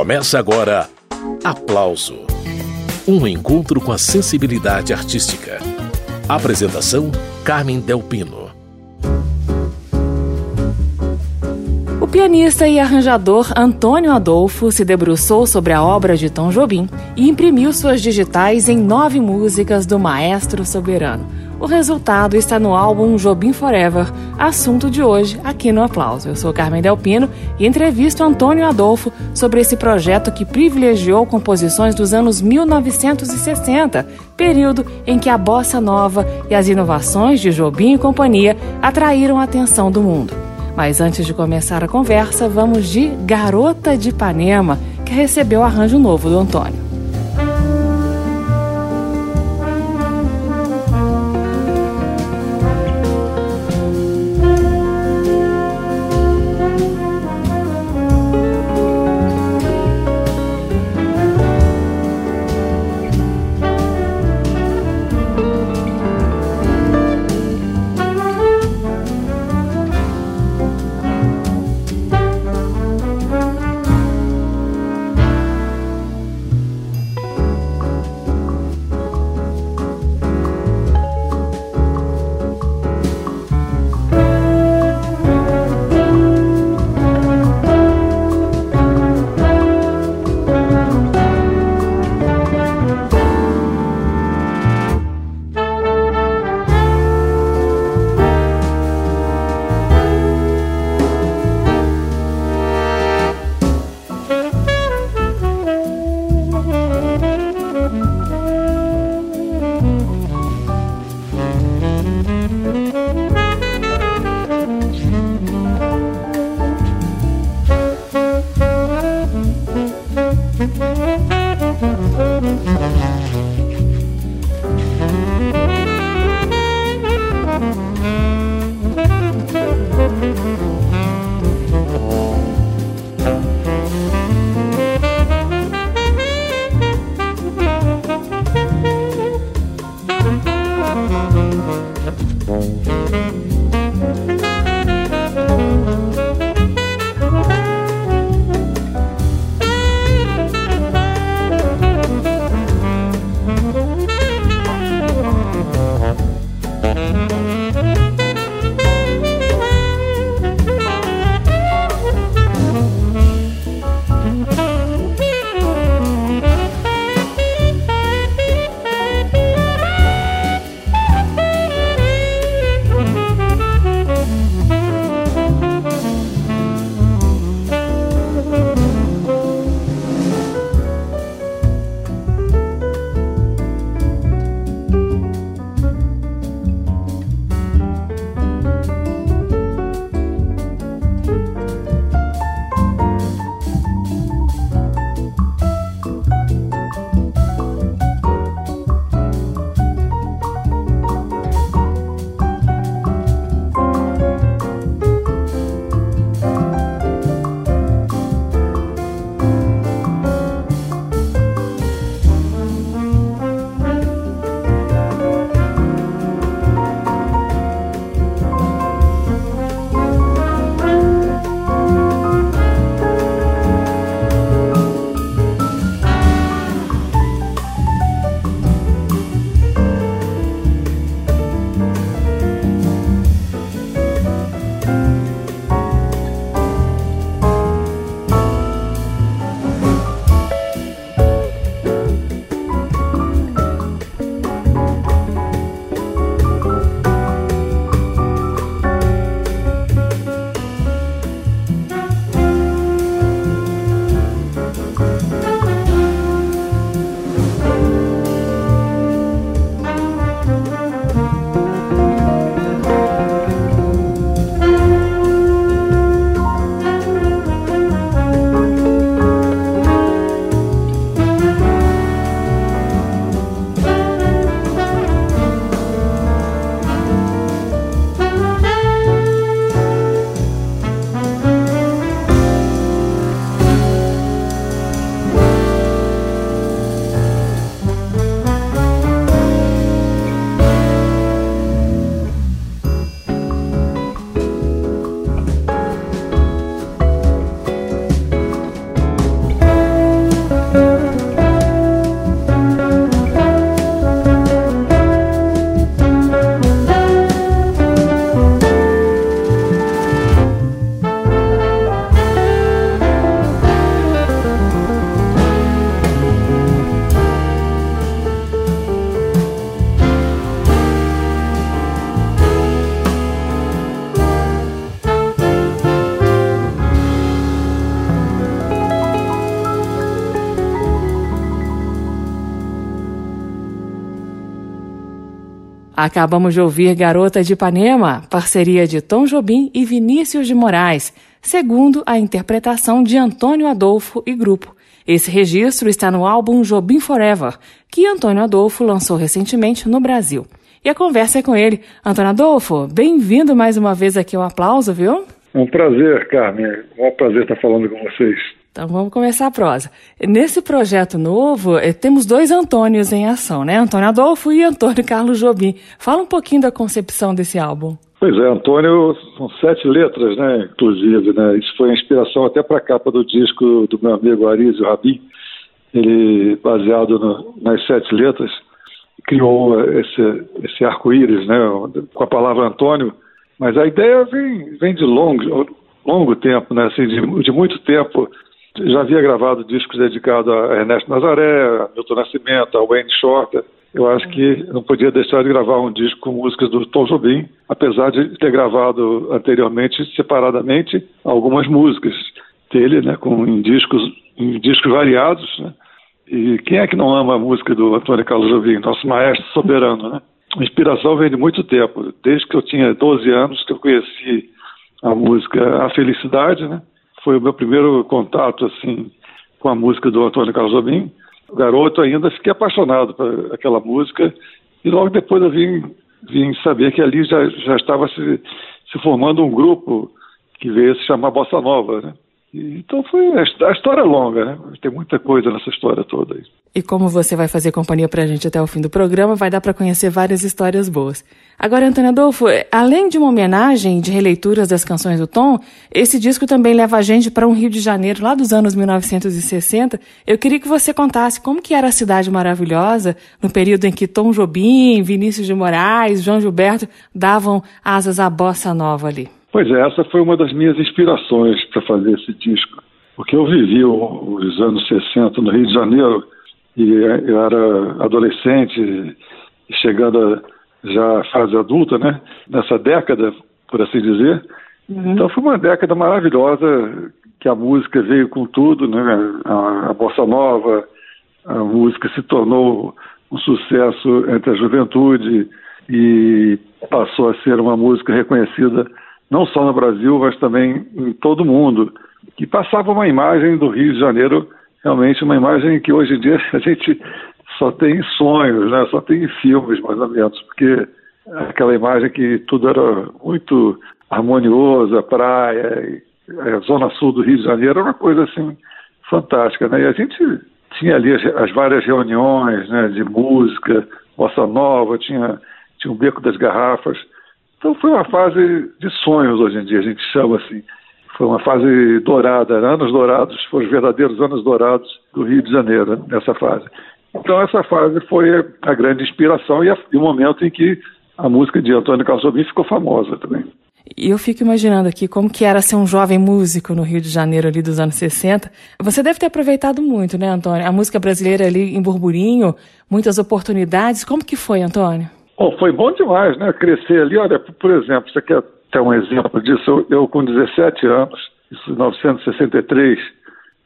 Começa agora Aplauso Um encontro com a sensibilidade artística. Apresentação: Carmen Delpino. O pianista e arranjador Antônio Adolfo se debruçou sobre a obra de Tom Jobim e imprimiu suas digitais em nove músicas do maestro soberano o resultado está no álbum Jobim Forever, assunto de hoje aqui no Aplauso. Eu sou Carmen Delpino e entrevisto Antônio Adolfo sobre esse projeto que privilegiou composições dos anos 1960, período em que a bossa nova e as inovações de Jobim e companhia atraíram a atenção do mundo. Mas antes de começar a conversa, vamos de Garota de Ipanema, que recebeu arranjo novo do Antônio. Acabamos de ouvir Garota de Ipanema, parceria de Tom Jobim e Vinícius de Moraes, segundo a interpretação de Antônio Adolfo e grupo. Esse registro está no álbum Jobim Forever, que Antônio Adolfo lançou recentemente no Brasil. E a conversa é com ele. Antônio Adolfo, bem-vindo mais uma vez aqui ao Aplauso, viu? É um prazer, Carmen. É um prazer estar falando com vocês. Então vamos começar a prosa. Nesse projeto novo, eh, temos dois Antônios em ação, né? Antônio Adolfo e Antônio Carlos Jobim. Fala um pouquinho da concepção desse álbum. Pois é, Antônio, são sete letras, né? Inclusive, né? Isso foi a inspiração até para a capa do disco do meu amigo Arísio Rabin. Ele, baseado no, nas sete letras, criou esse, esse arco-íris, né? Com a palavra Antônio. Mas a ideia vem, vem de longo, longo tempo, né? Assim, de, de muito tempo já havia gravado discos dedicados a Ernesto Nazaré, a Milton Nascimento, a Wayne Shorter. Eu acho que não podia deixar de gravar um disco com músicas do Tom Jobim, apesar de ter gravado anteriormente, separadamente, algumas músicas dele, né, com, em, discos, em discos variados. Né? E quem é que não ama a música do Antônio Carlos Jobim, nosso maestro soberano, né? A inspiração vem de muito tempo, desde que eu tinha 12 anos que eu conheci a música A Felicidade, né? Foi o meu primeiro contato assim com a música do Antônio Carlos Jobim. Garoto ainda fiquei apaixonado por aquela música e logo depois eu vim, vim saber que ali já, já estava se, se formando um grupo que veio se chamar Bossa Nova, né? Então foi a história é longa, né? Tem muita coisa nessa história toda. E como você vai fazer companhia pra gente até o fim do programa, vai dar para conhecer várias histórias boas. Agora, Antônio Adolfo, além de uma homenagem de releituras das canções do Tom, esse disco também leva a gente para um Rio de Janeiro lá dos anos 1960. Eu queria que você contasse como que era a cidade maravilhosa no período em que Tom Jobim, Vinícius de Moraes, João Gilberto davam asas à bossa nova ali. Pois é, essa foi uma das minhas inspirações para fazer esse disco. Porque eu vivi os anos 60 no Rio de Janeiro e eu era adolescente, chegando já à fase adulta, né? Nessa década, por assim dizer. Uhum. Então foi uma década maravilhosa que a música veio com tudo, né? A, a bossa nova, a música se tornou um sucesso entre a juventude e passou a ser uma música reconhecida não só no Brasil, mas também em todo o mundo, que passava uma imagem do Rio de Janeiro, realmente uma imagem que hoje em dia a gente só tem sonhos, né? só tem filmes, mais ou menos, porque aquela imagem que tudo era muito harmonioso, a praia, a zona sul do Rio de Janeiro, era uma coisa assim fantástica, né? E a gente tinha ali as, as várias reuniões, né, de música, bossa nova, tinha tinha o Beco das Garrafas, então foi uma fase de sonhos hoje em dia, a gente chama assim. Foi uma fase dourada, anos dourados, foram os verdadeiros anos dourados do Rio de Janeiro, nessa fase. Então essa fase foi a grande inspiração e, a, e o momento em que a música de Antônio Carlos Jobim ficou famosa também. E eu fico imaginando aqui como que era ser um jovem músico no Rio de Janeiro ali dos anos 60. Você deve ter aproveitado muito, né, Antônio? A música brasileira ali em burburinho, muitas oportunidades. Como que foi, Antônio? Foi bom demais, né? Crescer ali. Olha, por exemplo, você quer ter um exemplo disso? Eu, com 17 anos, em 1963,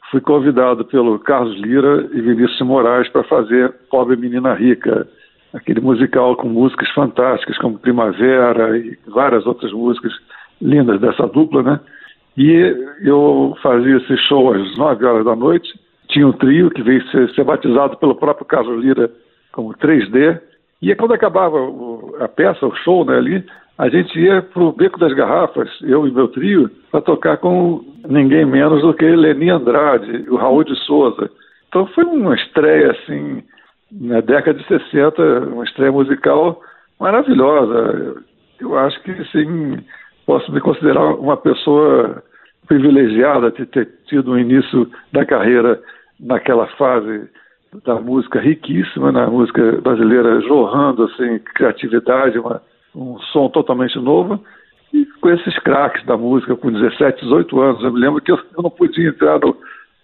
fui convidado pelo Carlos Lira e Vinícius Moraes para fazer Pobre Menina Rica, aquele musical com músicas fantásticas como Primavera e várias outras músicas lindas dessa dupla, né? E eu fazia esse show às 9 horas da noite. Tinha um trio que veio ser, ser batizado pelo próprio Carlos Lira como 3D e quando acabava a peça, o show né, ali, a gente ia para o Beco das Garrafas, eu e meu trio, para tocar com ninguém menos do que Leni Andrade, o Raul de Souza. Então foi uma estreia, assim, na década de 60, uma estreia musical maravilhosa. Eu acho que, sim, posso me considerar uma pessoa privilegiada de ter tido o início da carreira naquela fase da música riquíssima, na né? música brasileira jorrando assim criatividade, uma, um som totalmente novo. E com esses craques da música com 17, 18 anos, eu me lembro que eu, eu não podia entrar no,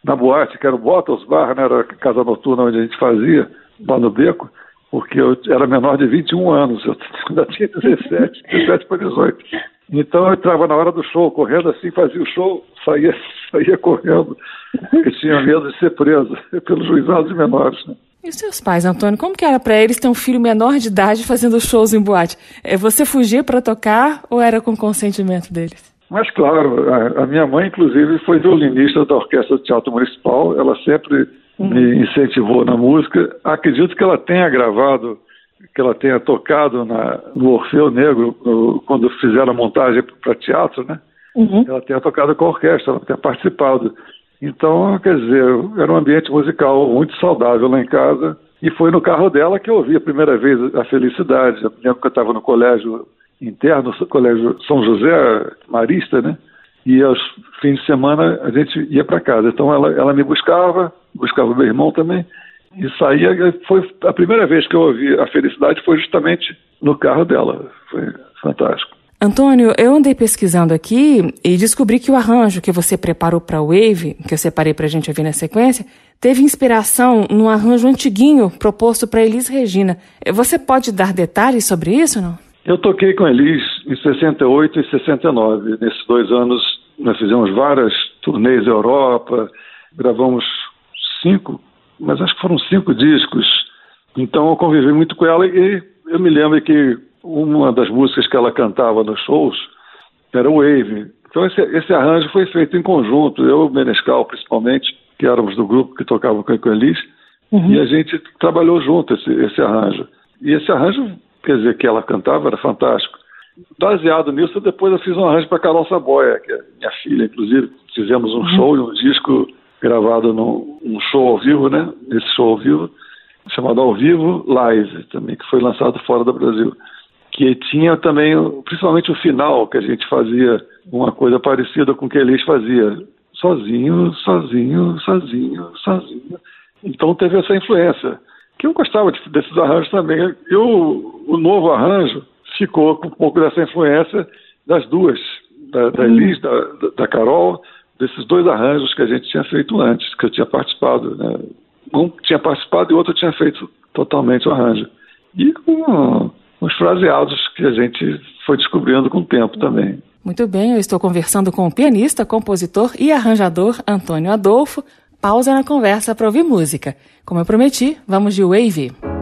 na boate, que era o Bottles Bar, né, era a casa noturna onde a gente fazia, lá no Beco, porque eu era menor de 21 anos, eu ainda tinha 17, 17 para 18. Então eu entrava na hora do show, correndo assim, fazia o show, saía, saía correndo, porque tinha medo de ser preso pelos juizados menores. Né? E os seus pais, Antônio, como que era para eles ter um filho menor de idade fazendo shows em boate? É, você fugia para tocar ou era com consentimento deles? Mas claro, a, minha mãe, inclusive, foi violinista da Orquestra do Teatro Municipal. Ela sempre. Me incentivou na música. Acredito que ela tenha gravado, que ela tenha tocado na, no Orfeu Negro, no, quando fizeram a montagem para teatro, né? Uhum. Ela tenha tocado com a orquestra, ela tenha participado. Então, quer dizer, era um ambiente musical muito saudável lá em casa. E foi no carro dela que eu ouvi a primeira vez a felicidade. Eu lembro que eu estava no colégio interno, no colégio São José Marista, né? E aos fins de semana a gente ia para casa. Então ela, ela me buscava, buscava meu irmão também, e saía. Foi a primeira vez que eu ouvi a felicidade foi justamente no carro dela. Foi fantástico. Antônio, eu andei pesquisando aqui e descobri que o arranjo que você preparou para Wave, que eu separei para a gente ouvir na sequência, teve inspiração num arranjo antiguinho proposto para Elis Regina. Você pode dar detalhes sobre isso, não? Eu toquei com Elis em 68 e 69. Nesses dois anos, nós fizemos várias turnês da Europa, gravamos cinco, mas acho que foram cinco discos. Então eu convivi muito com ela e eu me lembro que uma das músicas que ela cantava nos shows era Wave. Então esse, esse arranjo foi feito em conjunto, eu e o Menescal principalmente, que éramos do grupo que tocava com a Elis, uhum. e a gente trabalhou junto esse, esse arranjo. E esse arranjo, quer dizer, que ela cantava era fantástico. Baseado nisso, depois eu fiz um arranjo para Carol Saboia, que é minha filha, inclusive, fizemos um uhum. show e um disco gravado num, num show ao vivo, né? Nesse show ao vivo, chamado Ao Vivo Live, também, que foi lançado fora do Brasil que tinha também, principalmente o final, que a gente fazia uma coisa parecida com o que Elis fazia. Sozinho, sozinho, sozinho, sozinho. Então teve essa influência. Que eu gostava de, desses arranjos também. E o, o novo arranjo ficou com um pouco dessa influência das duas, da, da Elis, da, da Carol, desses dois arranjos que a gente tinha feito antes, que eu tinha participado. Né? Um tinha participado e o outro tinha feito totalmente o arranjo. E com uns fraseados que a gente foi descobrindo com o tempo também. Muito bem, eu estou conversando com o pianista, compositor e arranjador Antônio Adolfo. Pausa na conversa para ouvir música. Como eu prometi, vamos de Wave.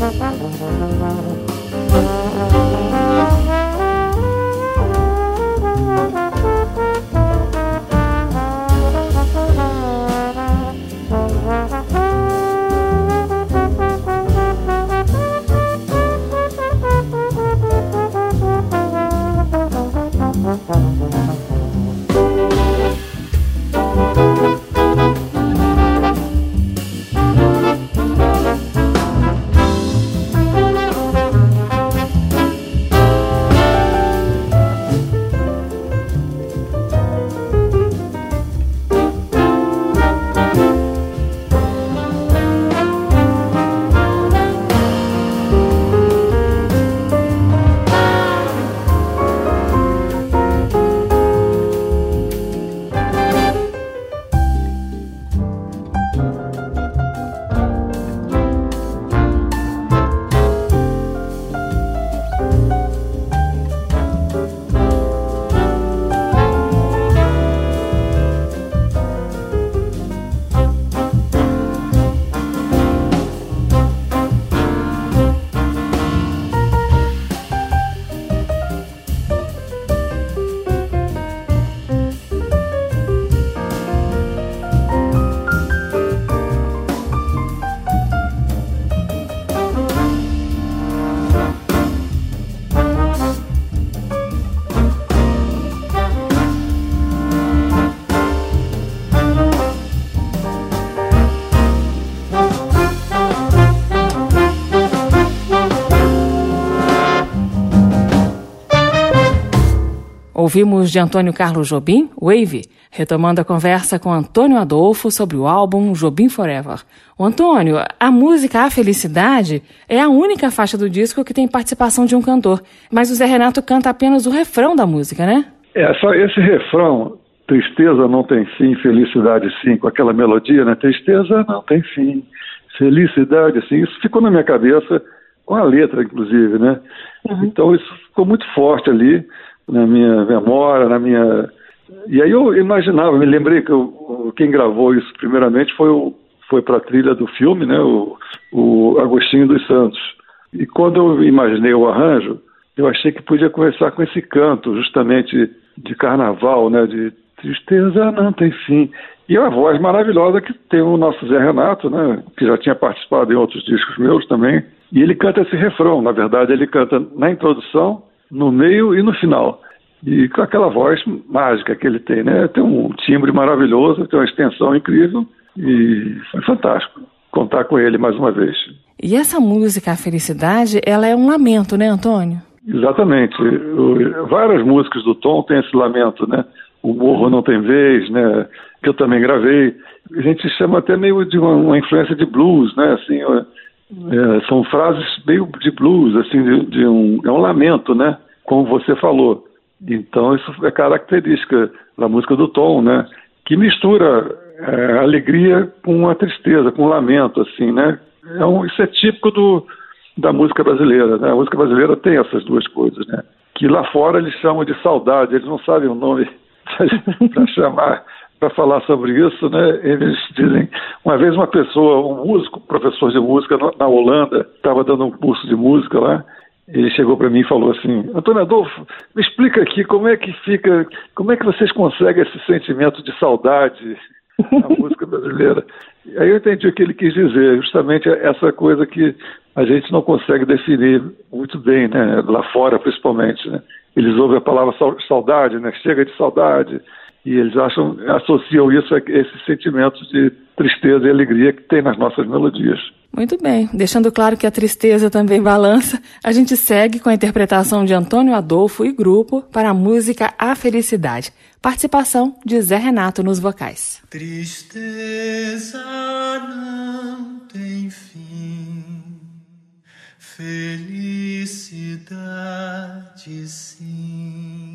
Thank you. Ouvimos de Antônio Carlos Jobim, Wave, retomando a conversa com Antônio Adolfo sobre o álbum Jobim Forever. O Antônio, a música A Felicidade é a única faixa do disco que tem participação de um cantor, mas o Zé Renato canta apenas o refrão da música, né? É, só esse refrão, tristeza não tem fim, felicidade sim, com aquela melodia, né? Tristeza não tem fim, felicidade sim. Isso ficou na minha cabeça, com a letra, inclusive, né? Uhum. Então isso ficou muito forte ali na minha memória, na minha. E aí eu imaginava, me lembrei que eu, quem gravou isso primeiramente foi foi para a trilha do filme, né? O, o Agostinho dos Santos. E quando eu imaginei o arranjo, eu achei que podia conversar com esse canto, justamente de carnaval, né? De tristeza não tem fim. E a voz maravilhosa que tem o nosso Zé Renato, né? Que já tinha participado em outros discos meus também. E ele canta esse refrão. Na verdade, ele canta na introdução no meio e no final. E com aquela voz mágica que ele tem, né? Tem um timbre maravilhoso, tem uma extensão incrível e foi fantástico contar com ele mais uma vez. E essa música, A Felicidade, ela é um lamento, né, Antônio? Exatamente. várias músicas do Tom têm esse lamento, né? O Morro Não Tem Vez, né? Que eu também gravei. A gente chama até meio de uma, uma influência de blues, né? Assim, é, são frases meio de blues, assim, de, de, um, é um lamento, né? Como você falou. Então isso é característica da música do Tom, né? Que mistura é, alegria com a tristeza, com um lamento, assim, né? É um, isso é típico do, da música brasileira, né? A música brasileira tem essas duas coisas, né? Que lá fora eles chamam de saudade, eles não sabem o nome para chamar para falar sobre isso, né? Eles dizem, uma vez uma pessoa, um músico, professor de música na Holanda, estava dando um curso de música lá, ele chegou para mim e falou assim: Antônio Adolfo, me explica aqui como é que fica, como é que vocês conseguem esse sentimento de saudade na música brasileira. Aí eu entendi o que ele quis dizer, justamente essa coisa que a gente não consegue definir muito bem, né? Lá fora, principalmente, né? Eles ouvem a palavra saudade, né? Chega de saudade, e eles acham, associam isso a esses sentimentos de tristeza e alegria que tem nas nossas melodias. Muito bem, deixando claro que a tristeza também balança, a gente segue com a interpretação de Antônio Adolfo e grupo para a música A Felicidade. Participação de Zé Renato nos vocais. Tristeza não tem fim, felicidade sim.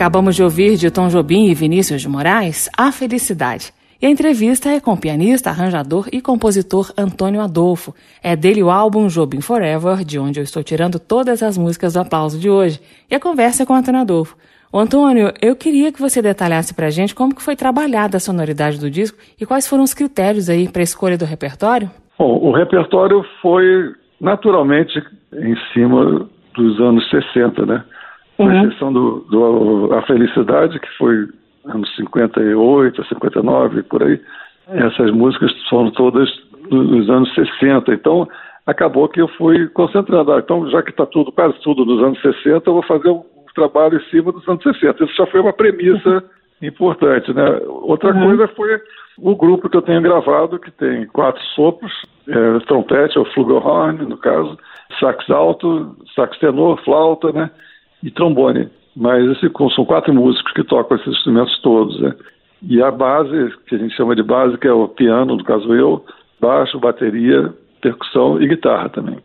Acabamos de ouvir de Tom Jobim e Vinícius de Moraes A Felicidade. E a entrevista é com o pianista, arranjador e compositor Antônio Adolfo. É dele o álbum Jobim Forever, de onde eu estou tirando todas as músicas do aplauso de hoje. E a conversa é com Antônio Adolfo. Antônio, eu queria que você detalhasse pra gente como que foi trabalhada a sonoridade do disco e quais foram os critérios aí para a escolha do repertório. Bom, o repertório foi naturalmente em cima dos anos 60, né? Com uhum. exceção do, do A Felicidade, que foi anos 58, 59, por aí. Essas músicas foram todas dos anos 60. Então, acabou que eu fui concentrando. Ah, então, já que está tudo, quase tudo dos anos 60, eu vou fazer um trabalho em cima dos anos 60. Isso já foi uma premissa importante, né? Outra uhum. coisa foi o grupo que eu tenho gravado, que tem quatro sopros, é, trompete, ou flugelhorn, no caso, sax alto, sax tenor, flauta, né? E trombone. Mas esse, são quatro músicos que tocam esses instrumentos todos, né? E a base, que a gente chama de base, que é o piano, no caso eu, baixo, bateria, percussão e guitarra também.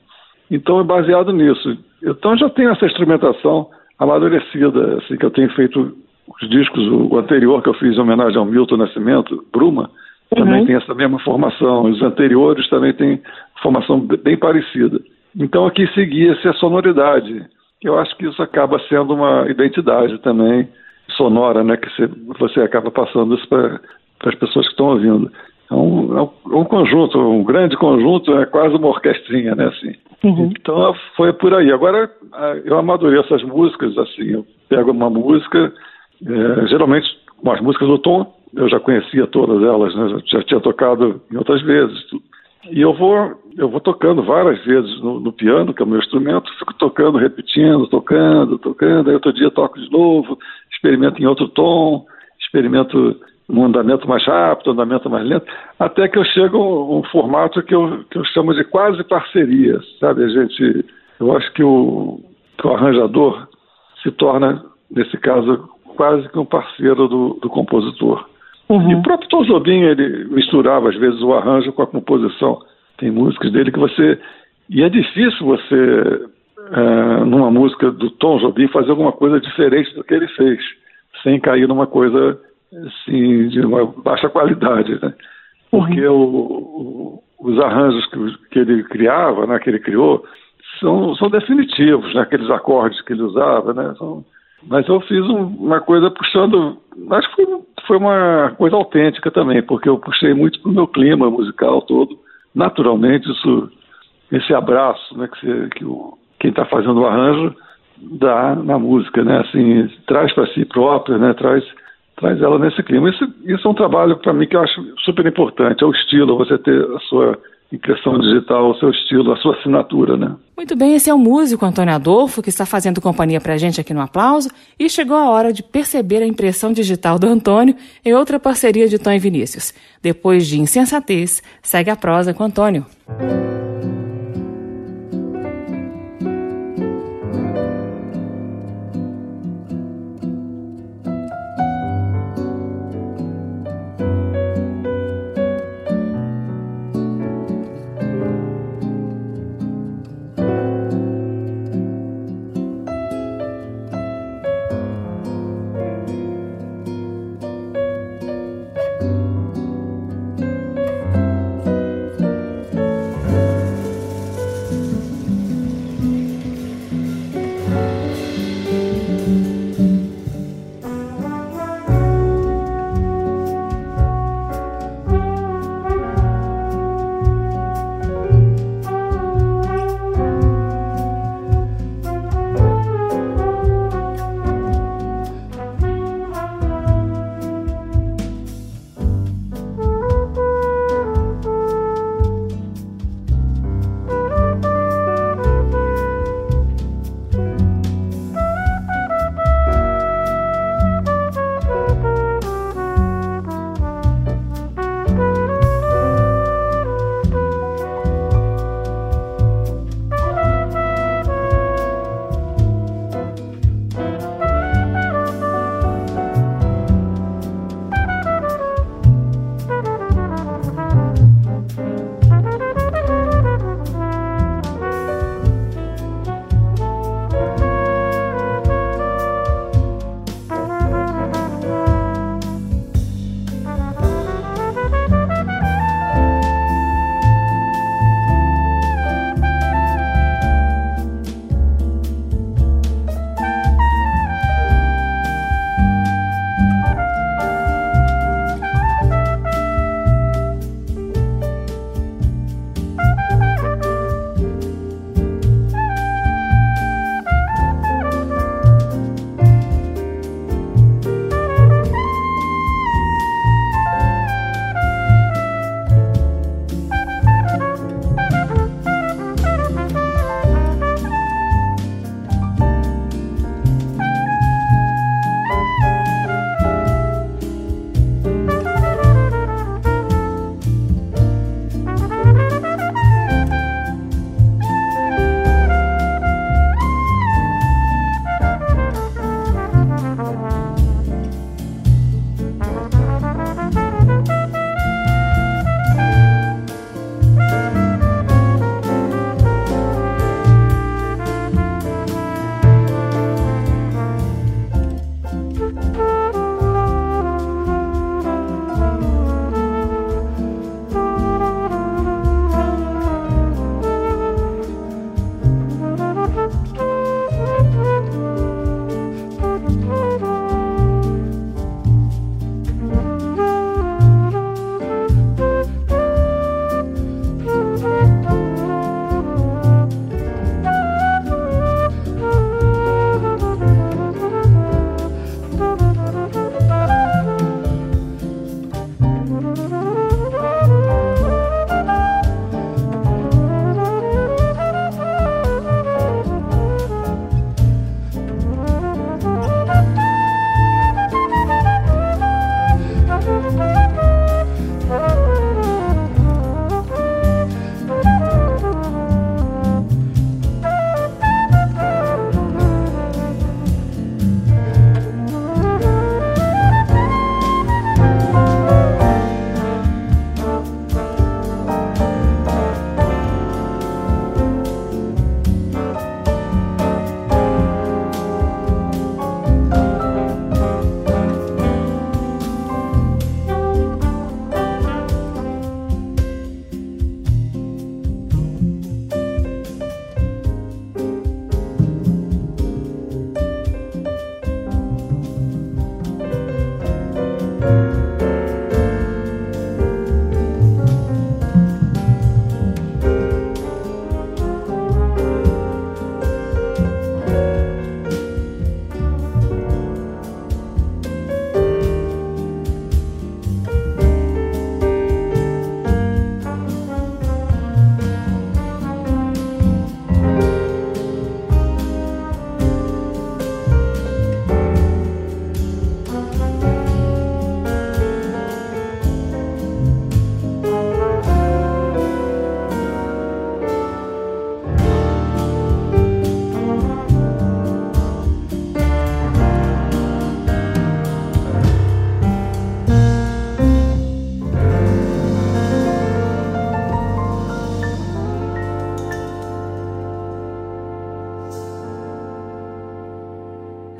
Então é baseado nisso. Então já tenho essa instrumentação amadurecida, assim, que eu tenho feito os discos, o anterior que eu fiz em homenagem ao Milton Nascimento, Bruma, uhum. também tem essa mesma formação. Os anteriores também têm formação bem parecida. Então aqui seguia-se a sonoridade. Eu acho que isso acaba sendo uma identidade também sonora, né? Que você acaba passando isso para as pessoas que estão ouvindo. É um, é um, conjunto, um grande conjunto, é quase uma orquestrinha, né? Assim. Uhum. Então foi por aí. Agora eu amadureço as músicas, assim, eu pego uma música, é, geralmente as músicas do Tom, eu já conhecia todas elas, né? Já tinha tocado em outras vezes. E eu vou, eu vou tocando várias vezes no, no, piano, que é o meu instrumento, fico tocando, repetindo, tocando, tocando, aí outro dia toco de novo, experimento em outro tom, experimento um andamento mais rápido, um andamento mais lento, até que eu chego a um, formato que eu, que eu chamo de quase parceria, sabe? A gente, eu acho que o, que o arranjador se torna, nesse caso, quase que um parceiro do, do compositor. Uhum. E o próprio Tom Jobim, ele misturava às vezes o arranjo com a composição. Tem músicas dele que você... E é difícil você, é, numa música do Tom Jobim, fazer alguma coisa diferente do que ele fez, sem cair numa coisa assim, de uma baixa qualidade, né? Porque uhum. o, o, os arranjos que, que, ele criava, né, que ele criou, são, são definitivos, né? aqueles acordes que ele usava, né? São, mas eu fiz um, uma coisa puxando, acho que foi, foi, uma coisa autêntica também, porque eu puxei muito para o meu clima musical todo. Naturalmente, isso, esse abraço né, que, você, que o, quem está fazendo o arranjo dá na música, né? Assim, traz para si própria, né? Traz traz ela nesse clima. Isso, isso é um trabalho, para mim, que eu acho super importante. É o estilo, você ter a sua impressão digital, o seu estilo, a sua assinatura, né? Muito bem, esse é o músico Antônio Adolfo, que está fazendo companhia pra gente aqui no Aplauso, e chegou a hora de perceber a impressão digital do Antônio em outra parceria de Tom e Vinícius. Depois de Insensatez, segue a prosa com Antônio.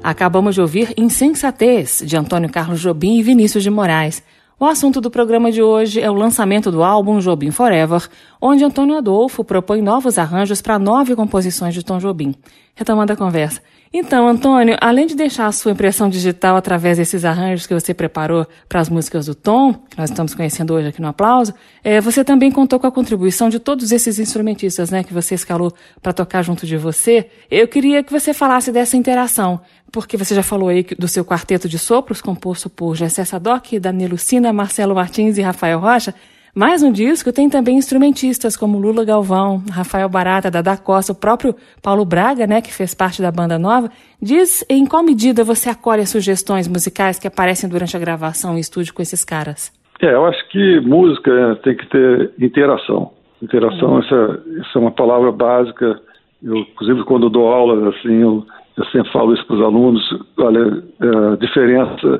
Acabamos de ouvir Insensatez, de Antônio Carlos Jobim e Vinícius de Moraes. O assunto do programa de hoje é o lançamento do álbum Jobim Forever, onde Antônio Adolfo propõe novos arranjos para nove composições de Tom Jobim. Retomando a conversa. Então, Antônio, além de deixar a sua impressão digital através desses arranjos que você preparou para as músicas do Tom, que nós estamos conhecendo hoje aqui no Aplauso, é, você também contou com a contribuição de todos esses instrumentistas né, que você escalou para tocar junto de você. Eu queria que você falasse dessa interação, porque você já falou aí do seu quarteto de sopros, composto por Gessé Sadoc, Danilo Sina, Marcelo Martins e Rafael Rocha. Mais um disco tem também instrumentistas como Lula Galvão, Rafael Barata, Dada Costa, o próprio Paulo Braga, né, que fez parte da banda nova. Diz em qual medida você acolhe as sugestões musicais que aparecem durante a gravação em estúdio com esses caras? É, eu acho que música é, tem que ter interação. Interação, uhum. essa, essa é uma palavra básica. Eu, inclusive, quando dou aula, assim, eu, eu sempre falo isso para os alunos. Olha, é, a diferença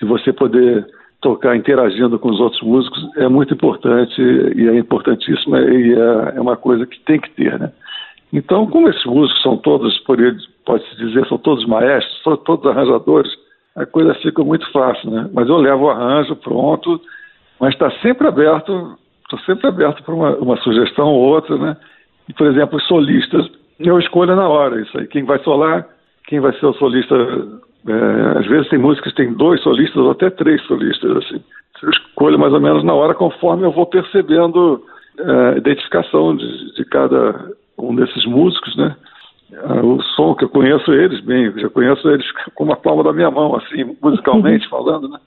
de você poder tocar interagindo com os outros músicos é muito importante e é importantíssima e é, é uma coisa que tem que ter, né? Então, como esses músicos são todos, pode-se dizer, são todos maestros, são todos arranjadores, a coisa fica muito fácil, né? Mas eu levo o arranjo pronto, mas está sempre aberto, estou sempre aberto para uma, uma, sugestão ou outra, né? E, por exemplo, os solistas, eu escolho na hora isso aí, quem vai solar, quem vai ser o solista é, às vezes tem músicas que tem dois solistas ou até três solistas, assim. Eu escolho mais ou menos na hora conforme eu vou percebendo é, a identificação de, de, cada um desses músicos, né? É, o som que eu conheço eles bem, já conheço eles com uma palma da minha mão, assim, musicalmente falando, né?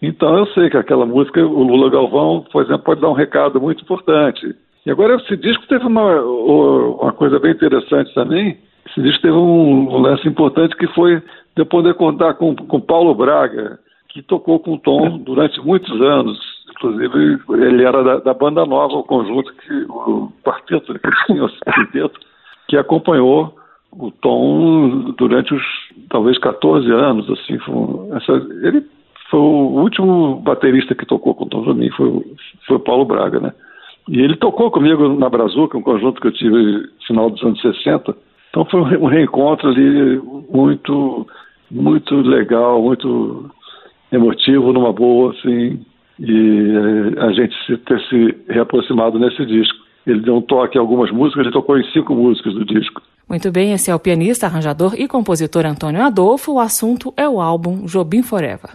Então eu sei que aquela música, o Lula Galvão, por exemplo, pode dar um recado muito importante. E agora esse disco teve uma, uma coisa bem interessante também. Esse disco teve um, lance importante que foi de eu poder contar com, com Paulo Braga, que tocou com o Tom durante muitos anos. Inclusive, ele era da, da banda nova, o conjunto, que, o quarteto tinha, o quinteto, que acompanhou o Tom durante os talvez 14 anos. Assim, foi, essa, ele foi o último baterista que tocou com o Tom Jobim, foi, foi o Paulo Braga, né? E ele tocou comigo na Brazuca, um conjunto que eu tive no final dos anos 60. Então foi um reencontro ali muito muito legal, muito emotivo, numa boa, assim, e eh, a gente ter se reaproximado nesse disco. Ele deu um toque em algumas músicas, ele tocou em cinco músicas do disco. Muito bem, esse é o pianista, arranjador e compositor Antônio Adolfo. O assunto é o álbum Jobim Forever.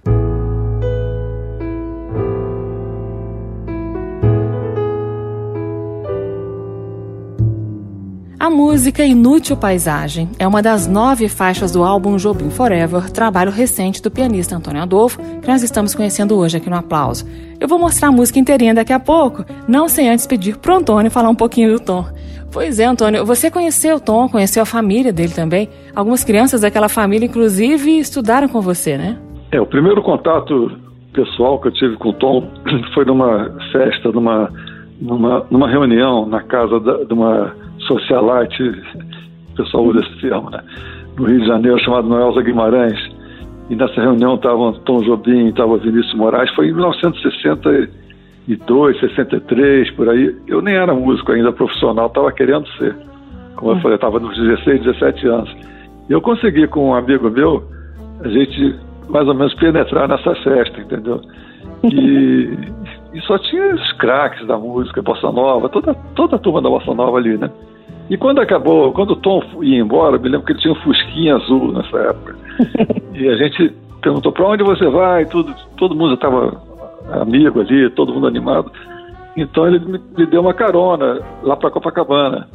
A música Inútil Paisagem é uma das nove faixas do álbum Jobim Forever, trabalho recente do pianista Antônio Adolfo, que nós estamos conhecendo hoje aqui no Aplauso. Eu vou mostrar a música inteirinha daqui a pouco, não sem antes pedir pro Antônio falar um pouquinho do Tom. Pois é, Antônio, você conheceu o Tom, conheceu a família dele também. Algumas crianças daquela família, inclusive, estudaram com você, né? É, o primeiro contato pessoal que eu tive com o Tom foi numa festa, numa, numa, numa reunião na casa da, de uma socialite, o pessoal usa esse termo, né? no Rio de Janeiro, chamado Noelza Guimarães. E nessa reunião estavam Tom Jobim, estava Vinícius Moraes, foi em 1962, 63, por aí. Eu nem era músico ainda profissional, estava querendo ser. Como eu falei, estava nos 16, 17 anos. E eu consegui com um amigo meu, a gente mais ou menos penetrar nessa festa, entendeu? E, e só tinha os craques da música, Bossa Nova, toda, toda a turma da Bossa Nova ali, né? E quando acabou, quando o Tom ia embora, me lembro que ele tinha um fusquinha azul nessa época. e a gente perguntou para onde você vai, tudo, todo mundo estava amigo ali, todo mundo animado. Então ele me, me deu uma carona lá para Copacabana.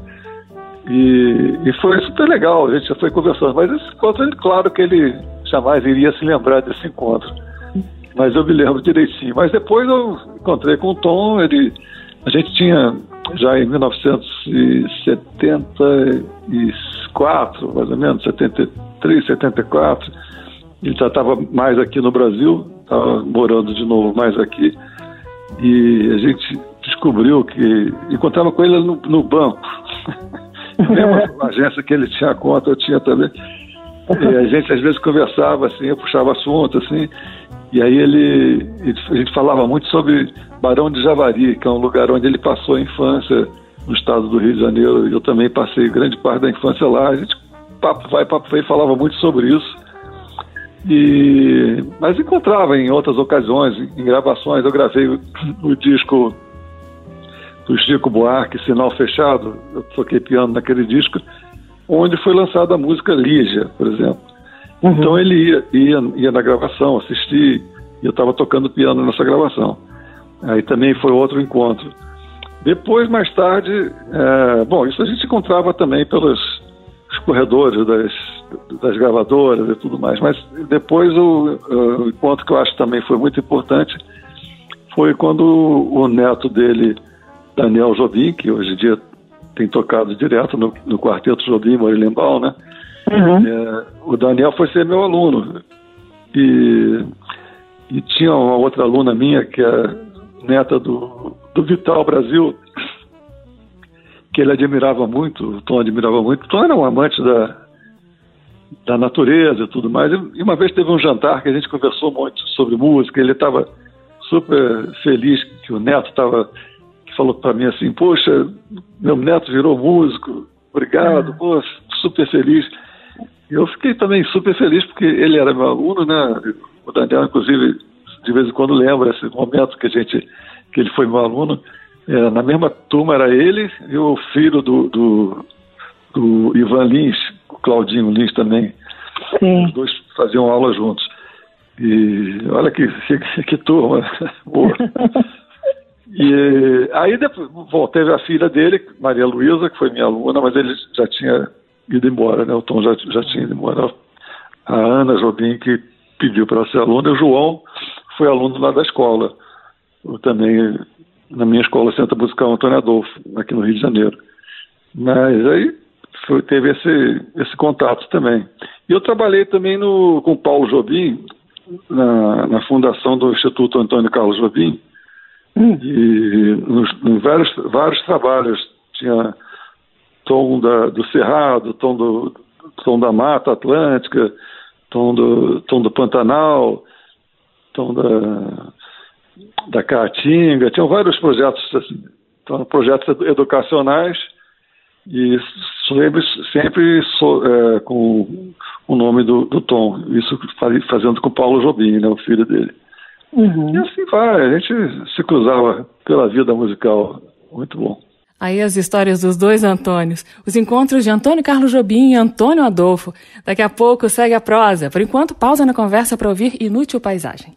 E, e, foi super legal, a gente já foi conversando. Mas esse encontro, claro que ele jamais iria se lembrar desse encontro. Mas eu me lembro direitinho. Mas depois eu encontrei com o Tom, ele, a gente tinha já em 1974, mais ou menos, 73, 74. Ele já estava mais aqui no Brasil, estava morando de novo mais aqui. E a gente descobriu que encontrava com ele no, no banco. Mesmo agência que ele tinha conta, eu tinha também. E a gente às vezes conversava assim, eu puxava assunto assim, e aí ele, a gente falava muito sobre Barão de Javari, que é um lugar onde ele passou a infância no estado do Rio de Janeiro. Eu também passei grande parte da infância lá. A gente papo vai, papo vai, falava muito sobre isso. E, mas encontrava em outras ocasiões, em gravações. Eu gravei o, o disco do Chico Buarque, Sinal Fechado. Eu toquei piano naquele disco, onde foi lançada a música Lígia, por exemplo. Uhum. Então ele ia, ia, ia na gravação, assistir, e eu estava tocando piano nessa gravação. Aí também foi outro encontro. Depois, mais tarde, é, bom, isso a gente encontrava também pelos corredores das, das gravadoras e tudo mais, mas depois o, o encontro que eu acho também foi muito importante foi quando o neto dele, Daniel Jobim, que hoje em dia tem tocado direto no, no quarteto Jobim Morilimbaum, né? Uhum. É, o Daniel foi ser meu aluno. E, e tinha uma outra aluna minha, que é neta do, do Vital Brasil, que ele admirava muito, o Tom admirava muito. O Tom era um amante da, da natureza e tudo mais. E uma vez teve um jantar que a gente conversou muito sobre música. Ele estava super feliz que o neto estava. falou para mim assim: Poxa, meu neto virou músico, obrigado, é. pô, super feliz. Eu fiquei também super feliz porque ele era meu aluno, né? O Daniel, inclusive, de vez em quando lembra esse momento que a gente que ele foi meu aluno. É, na mesma turma era ele e o filho do, do, do Ivan Lins, o Claudinho Lins também. Sim. Os dois faziam aula juntos. E olha que, que, que turma boa. e aí depois, bom, teve a filha dele, Maria Luísa, que foi minha aluna, mas ele já tinha ido embora, né? O Tom já, já tinha ido embora. A Ana Jobim, que pediu para ser aluna, e o João foi aluno lá da escola. Eu também, na minha escola Centro Musical Antônio Adolfo, aqui no Rio de Janeiro. Mas aí foi, teve esse, esse contato também. E eu trabalhei também no, com Paulo Jobim, na, na fundação do Instituto Antônio Carlos Jobim, hum. e nos, nos vários, vários trabalhos. Tinha tom da, do Cerrado, tom, do, tom da Mata Atlântica, tom do, tom do Pantanal, tom da, da Caatinga, tinham vários projetos, assim, então, projetos educacionais e sempre, sempre so, é, com o nome do, do, Tom, isso fazendo com Paulo Jobim, né, o filho dele. Uhum. E assim vai, a gente se cruzava pela vida musical, muito bom. Aí as histórias dos dois Antônios, os encontros de Antônio Carlos Jobim e Antônio Adolfo. Daqui a pouco segue a prosa. Por enquanto, pausa na conversa para ouvir Inútil Paisagem.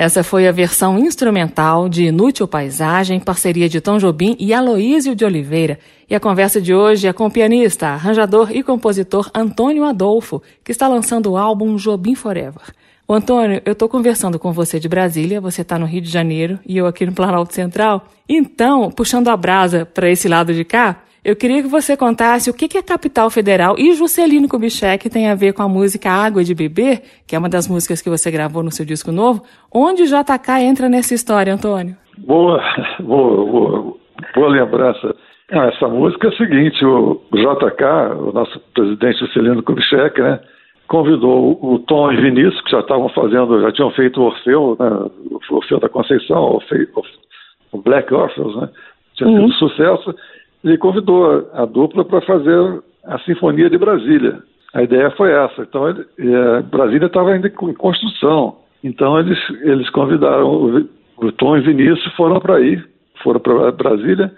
Essa foi a versão instrumental de Inútil Paisagem, parceria de Tom Jobim e Aloísio de Oliveira. E a conversa de hoje é com o pianista, arranjador e compositor Antônio Adolfo, que está lançando o álbum Jobim Forever. O Antônio, eu estou conversando com você de Brasília, você está no Rio de Janeiro e eu aqui no Planalto Central. Então, puxando a brasa para esse lado de cá, eu queria que você contasse o que, que a Capital Federal e Juscelino Kubitschek tem a ver com a música Água de Beber, que é uma das músicas que você gravou no seu disco novo. Onde o JK entra nessa história, Antônio? Boa, boa, boa, boa lembrança. Ah, essa música é a seguinte, o JK, o nosso presidente Juscelino Kubitschek, né, convidou o Tom e Vinícius, que já estavam fazendo, já tinham feito o Orfeu, né, o Orfeu da Conceição, o, Black Orpheus, né, tinha uhum. sido sucesso, ele convidou a dupla para fazer a Sinfonia de Brasília. A ideia foi essa. Então, ele, é, Brasília estava ainda em construção. Então, eles, eles convidaram o, o Tom e Vinícius, foram para aí, foram para Brasília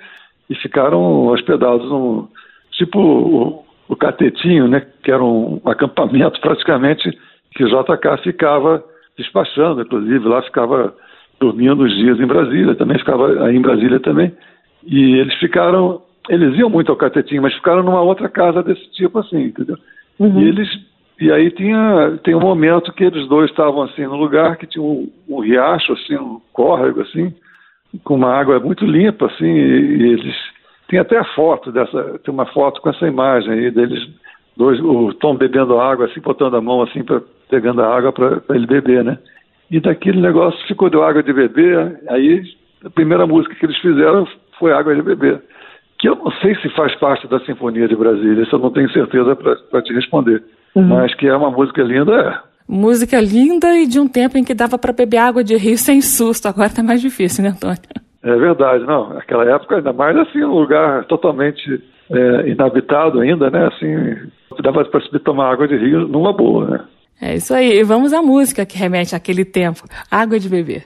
e ficaram hospedados num. Tipo o, o Catetinho, né, que era um acampamento praticamente que o JK ficava despachando, inclusive lá ficava dormindo os dias em Brasília, também ficava aí em Brasília também. E eles ficaram eles iam muito ao catetinho, mas ficaram numa outra casa desse tipo assim, entendeu? Uhum. E eles e aí tinha tem um momento que eles dois estavam assim no lugar que tinha um, um, riacho assim, um córrego assim, com uma água muito limpa assim, e, e eles tem até a foto dessa, tem uma foto com essa imagem aí deles dois, o Tom bebendo água assim, botando a mão assim para pegando a água para ele beber, né? E daquele negócio ficou de água de beber, aí a primeira música que eles fizeram foi água de beber que eu não sei se faz parte da Sinfonia de Brasília, isso eu não tenho certeza para te responder. Uhum. Mas que é uma música linda, é. Música linda e de um tempo em que dava para beber água de rio sem susto. Agora tá mais difícil, né, Antônio? É verdade, não. Naquela época, ainda mais assim, um lugar totalmente é, inabitado ainda, né? Assim, dava para subir tomar água de rio numa boa, né? É isso aí. E vamos à música que remete àquele tempo. Água de beber.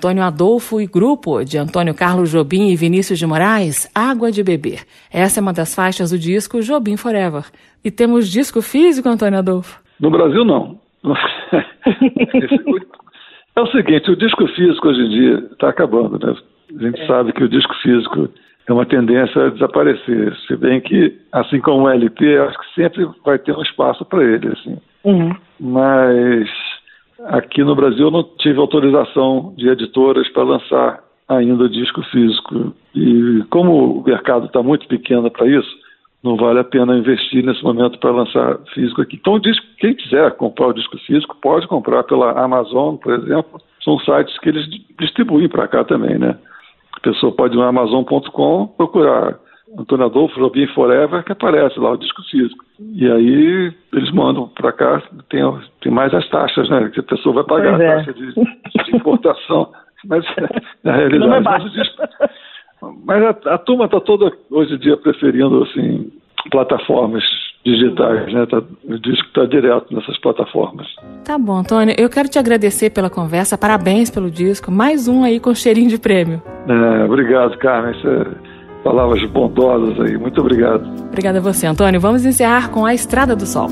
Antônio Adolfo e grupo de Antônio Carlos Jobim e Vinícius de Moraes, Água de Beber. Essa é uma das faixas do disco Jobim Forever. E temos disco físico, Antônio Adolfo? No Brasil, não. é o seguinte, o disco físico hoje em dia está acabando, né? A gente é. sabe que o disco físico é uma tendência a desaparecer, se bem que, assim como o LP, acho que sempre vai ter um espaço para ele, assim. Uhum. Mas aqui no Brasil eu não tive autorização de editoras para lançar ainda disco físico. E como o mercado está muito pequeno para isso, não vale a pena investir nesse momento para lançar físico aqui. Então, disco, quem quiser comprar o disco físico pode comprar pela Amazon, por exemplo. São sites que eles distribuem para cá também, né? A pessoa pode ir no Amazon.com procurar Antônio Adolfo Robin Forever, que aparece lá o disco físico. E aí eles mandam para cá, tem, tem mais as taxas, né? Que a pessoa vai pagar pois a é. taxa de, de, importação. Mas na realidade. Não é baixo. Mas a, a turma está toda hoje em dia preferindo assim plataformas digitais, né? Tá, o disco está direto nessas plataformas. Tá bom, Antônio. Eu quero te agradecer pela conversa. Parabéns pelo disco. Mais um aí com cheirinho de prêmio. É, obrigado, Carmen. Isso é palavras bondosas aí. Muito obrigado. Obrigada a você, Antônio. Vamos encerrar com A Estrada do Sol.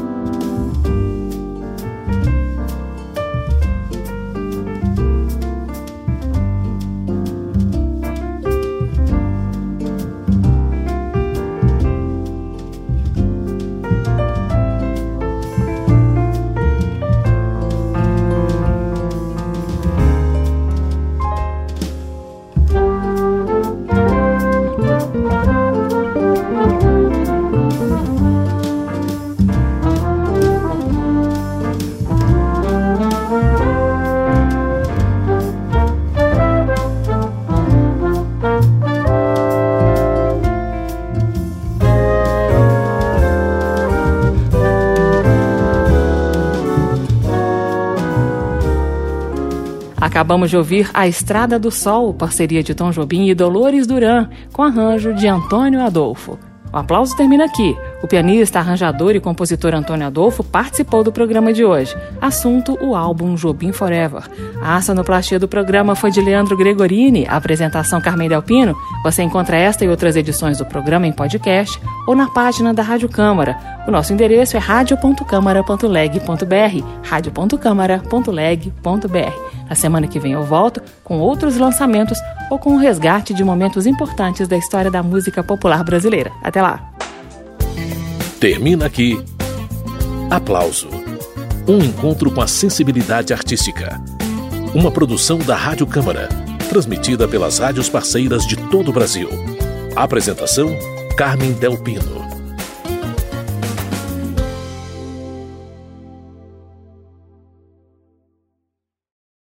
Acabamos de ouvir A Estrada do Sol, parceria de Tom Jobim e Dolores Duran, com arranjo de Antônio Adolfo. O aplauso termina aqui. O pianista, arranjador e compositor Antônio Adolfo participou do programa de hoje. Assunto: o álbum Jobim Forever. A sonoplastia do programa foi de Leandro Gregorini, a apresentação Carmen Delpino. Você encontra esta e outras edições do programa em podcast ou na página da Rádio Câmara. O nosso endereço é radio.câmara.leg.br, radio.câmara.leg.br. Na semana que vem eu volto com outros lançamentos ou com o resgate de momentos importantes da história da música popular brasileira. Até lá! Termina aqui. Aplauso. Um encontro com a sensibilidade artística. Uma produção da Rádio Câmara, transmitida pelas rádios parceiras de todo o Brasil. Apresentação: Carmen Del Pino.